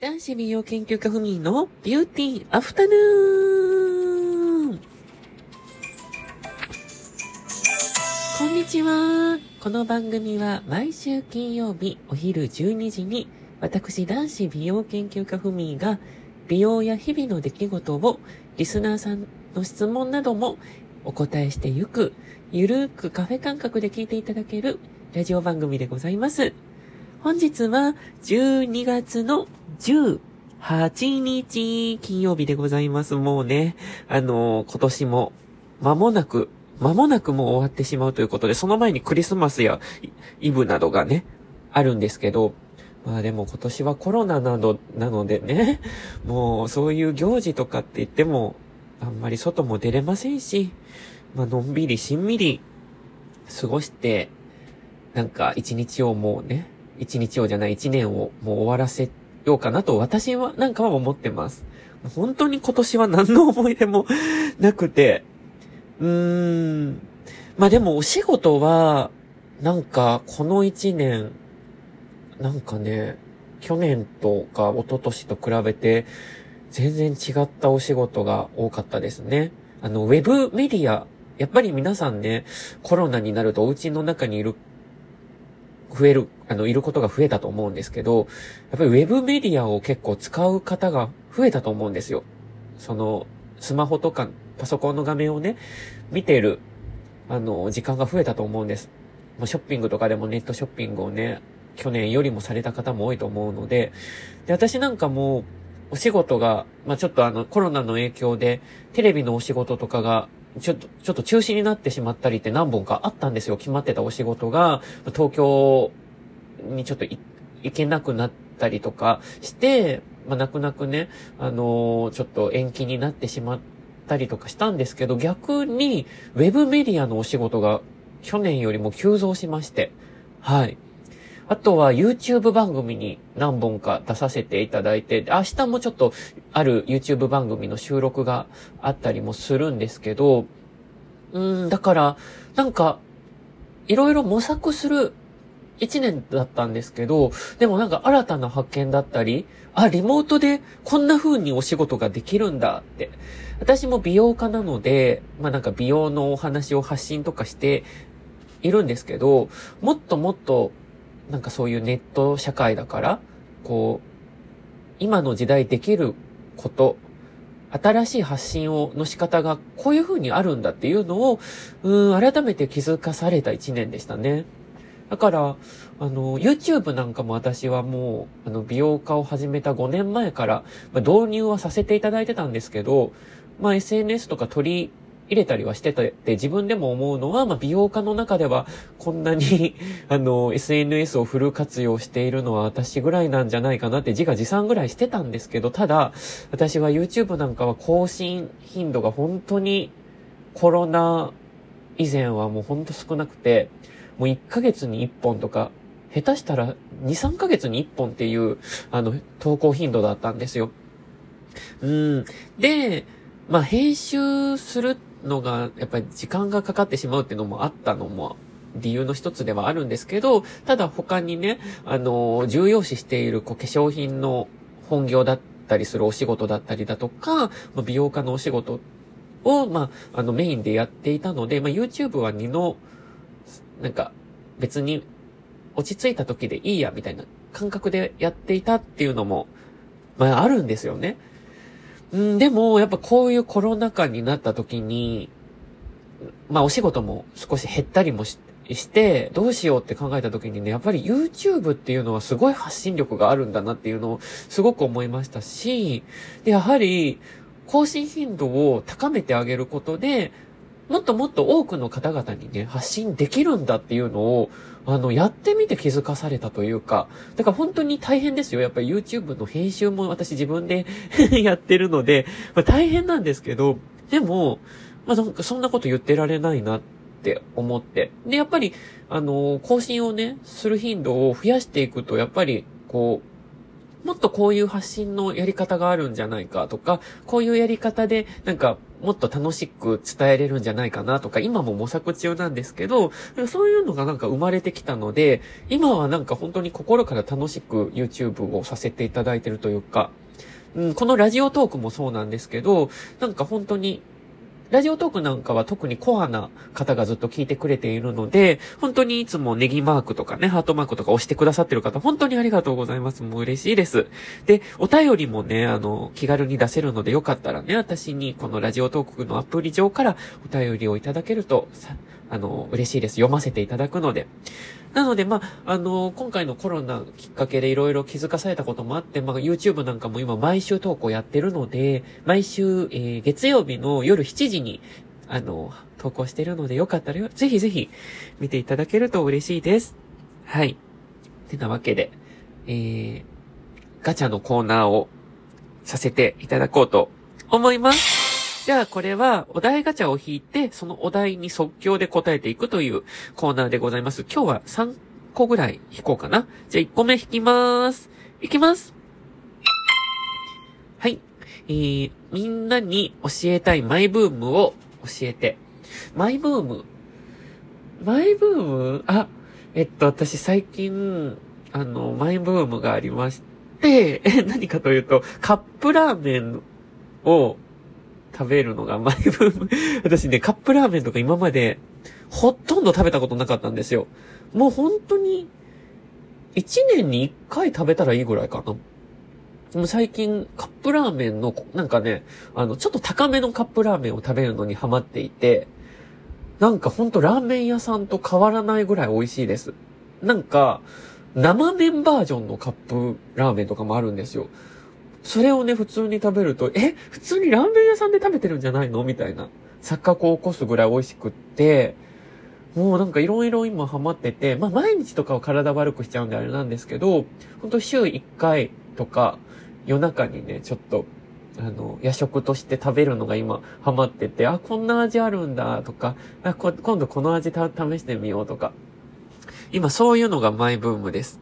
男子美容研究家ふみのビューティーアフタヌーンこんにちは。この番組は毎週金曜日お昼12時に私男子美容研究家ふみが美容や日々の出来事をリスナーさんの質問などもお答えしてゆくゆるーくカフェ感覚で聞いていただけるラジオ番組でございます。本日は12月の18日金曜日でございます。もうね、あのー、今年も間もなく、間もなくもう終わってしまうということで、その前にクリスマスやイブなどがね、あるんですけど、まあでも今年はコロナなど、なのでね、もうそういう行事とかって言っても、あんまり外も出れませんし、まあのんびりしんみり過ごしてなんか一日をもうね、一日をじゃない一年をもう終わらせようかなと私はなんかは思ってます。本当に今年は何の思い出もなくて、うーん。まあでもお仕事は、なんかこの一年、なんかね、去年とか一昨年と比べて、全然違ったお仕事が多かったですね。あの、ウェブメディア、やっぱり皆さんね、コロナになるとお家の中にいる増える、あの、いることが増えたと思うんですけど、やっぱりウェブメディアを結構使う方が増えたと思うんですよ。その、スマホとかパソコンの画面をね、見てる、あの、時間が増えたと思うんです。まあ、ショッピングとかでもネットショッピングをね、去年よりもされた方も多いと思うので、で、私なんかも、お仕事が、まあ、ちょっとあの、コロナの影響で、テレビのお仕事とかがちょっと、ちょっと中止になってしまったりって何本かあったんですよ。決まってたお仕事が、東京にちょっと行けなくなったりとかして、まあ、泣く泣くね、あのー、ちょっと延期になってしまったりとかしたんですけど、逆に、ウェブメディアのお仕事が去年よりも急増しまして、はい。あとは YouTube 番組に何本か出させていただいて、明日もちょっとある YouTube 番組の収録があったりもするんですけど、うん、だから、なんか、いろいろ模索する一年だったんですけど、でもなんか新たな発見だったり、あ、リモートでこんな風にお仕事ができるんだって。私も美容家なので、まあなんか美容のお話を発信とかしているんですけど、もっともっとなんかそういうネット社会だから、こう、今の時代できること、新しい発信を、の仕方がこういう風にあるんだっていうのを、うん、改めて気づかされた一年でしたね。だから、あの、YouTube なんかも私はもう、あの、美容家を始めた5年前から、まあ、導入はさせていただいてたんですけど、まあ、SNS とか取り入れたりはしてたって自分でも思うのは、まあ、美容家の中ではこんなに あの、SNS をフル活用しているのは私ぐらいなんじゃないかなって自画自賛ぐらいしてたんですけど、ただ、私は YouTube なんかは更新頻度が本当にコロナ以前はもうほんと少なくて、もう1ヶ月に1本とか、下手したら2、3ヶ月に1本っていう、あの、投稿頻度だったんですよ。うん。で、まあ、編集するっのが、やっぱり時間がかかってしまうっていうのもあったのも、理由の一つではあるんですけど、ただ他にね、あの、重要視しているこう化粧品の本業だったりするお仕事だったりだとか、美容家のお仕事を、まあ、あのメインでやっていたので、まあ、YouTube は二の、なんか別に落ち着いた時でいいやみたいな感覚でやっていたっていうのも、まああるんですよね。うん、でも、やっぱこういうコロナ禍になった時に、まあお仕事も少し減ったりもしして、どうしようって考えた時にね、やっぱり YouTube っていうのはすごい発信力があるんだなっていうのをすごく思いましたし、で、やはり、更新頻度を高めてあげることで、もっともっと多くの方々にね、発信できるんだっていうのを、あの、やってみて気づかされたというか、だから本当に大変ですよ。やっぱり YouTube の編集も私自分で やってるので、まあ、大変なんですけど、でも、まあ、なんかそんなこと言ってられないなって思って。で、やっぱり、あの、更新をね、する頻度を増やしていくと、やっぱり、こう、もっとこういう発信のやり方があるんじゃないかとか、こういうやり方でなんかもっと楽しく伝えれるんじゃないかなとか、今も模索中なんですけど、そういうのがなんか生まれてきたので、今はなんか本当に心から楽しく YouTube をさせていただいてるというか、うん、このラジオトークもそうなんですけど、なんか本当にラジオトークなんかは特にコアな方がずっと聞いてくれているので、本当にいつもネギマークとかね、ハートマークとか押してくださってる方、本当にありがとうございます。もう嬉しいです。で、お便りもね、あの、気軽に出せるのでよかったらね、私にこのラジオトークのアプリ上からお便りをいただけると、あの、嬉しいです。読ませていただくので。なので、まあ、あの、今回のコロナきっかけでいろいろ気づかされたこともあって、まあ、YouTube なんかも今毎週投稿やってるので、毎週、えー、月曜日の夜7時に、あの、投稿してるので、よかったらぜひぜひ見ていただけると嬉しいです。はい。てなわけで、えー、ガチャのコーナーをさせていただこうと思います。じゃあこれはお題ガチャを引いて、そのお題に即興で答えていくというコーナーでございます。今日は3個ぐらい引こうかな。じゃあ1個目引きまーす。いきます。はい。えー、みんなに教えたいマイブームを教えて。マイブーム？マイブーム？あ、えっと、私最近、あの、マイブームがありまして、え、何かというと、カップラーメンを食べるのがマイブーム。私ね、カップラーメンとか今までほとんど食べたことなかったんですよ。もう本当に、一年に一回食べたらいいぐらいかな。もう最近、カップラーメンの、なんかね、あの、ちょっと高めのカップラーメンを食べるのにハマっていて、なんかほんとラーメン屋さんと変わらないぐらい美味しいです。なんか、生麺バージョンのカップラーメンとかもあるんですよ。それをね、普通に食べると、え、普通にラーメン屋さんで食べてるんじゃないの？みたいな錯覚を起こすぐらい美味しくって、もうなんかいろいろ今ハマってて、まあ毎日とかは体悪くしちゃうんであれなんですけど、ほんと週1回とか夜中にね、ちょっと、あの、夜食として食べるのが今ハマってて、あ、こんな味あるんだとか、あ、今度この味試してみようとか。今そういうのがマイブームです。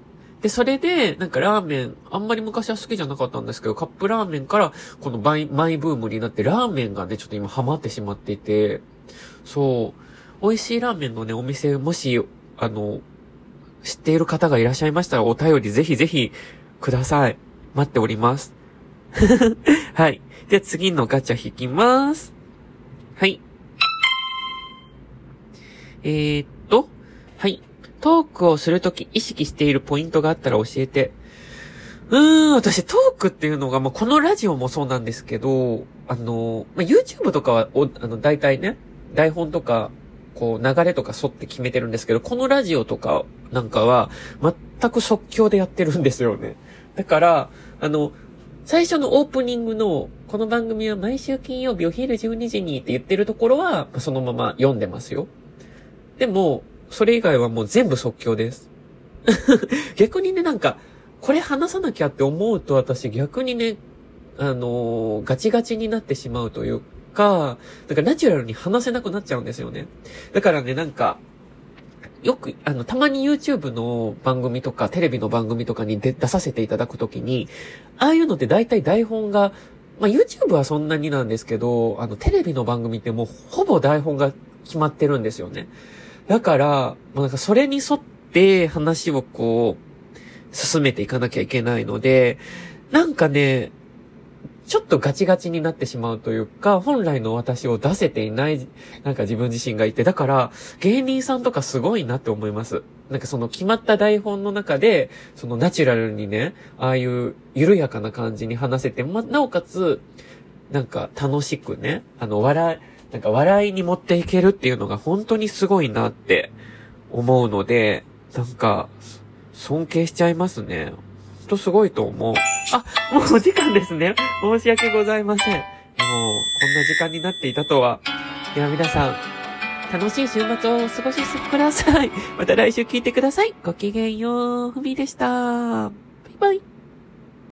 で、それで、なんかラーメン、あんまり昔は好きじゃなかったんですけど、カップラーメンから、このマイ、マイブームになって、ラーメンがね、ちょっと今ハマってしまっていて、そう、美味しいラーメンのね、お店、もし、あの、知っている方がいらっしゃいましたら、お便りぜひぜひください。待っております。はい。で、次のガチャ引きます。はい。えー、っと、はい。トークをするとき意識しているポイントがあったら教えて。うーん、私トークっていうのが、まあ、このラジオもそうなんですけど、あの、まあ、YouTube とかは、お、あの、大体ね、台本とか、こう、流れとか沿って決めてるんですけど、このラジオとかなんかは、全く即興でやってるんですよね。だから、あの、最初のオープニングの、この番組は毎週金曜日お昼12時にって言ってるところは、そのまま読んでますよ。でも、それ以外はもう全部即興です。逆にね、なんか、これ話さなきゃって思うと私逆にね、あのー、ガチガチになってしまうというか、なんかナチュラルに話せなくなっちゃうんですよね。だからね、なんか、よく、あの、たまに YouTube の番組とか、テレビの番組とかに出させていただくときに、ああいうのって大体台本が、まあ、YouTube はそんなになんですけど、あの、テレビの番組ってもうほぼ台本が決まってるんですよね。だから、まあ、なんかそれに沿って話をこう、進めていかなきゃいけないので、なんかね、ちょっとガチガチになってしまうというか、本来の私を出せていない、なんか自分自身がいて、だから、芸人さんとかすごいなって思います。なんかその決まった台本の中で、そのナチュラルにね、ああいう緩やかな感じに話せて、ま、なおかつ、なんか楽しくね、あの、笑い、なんか笑いに持っていけるっていうのが本当にすごいなって思うので、なんか、尊敬しちゃいますね。ほんとすごいと思う。あ、もうお時間ですね。申し訳ございません。もう、こんな時間になっていたとは。では皆さん、楽しい週末をお過ごしください。また来週聞いてください。ごきげんよう。ふみでした。バイバイ。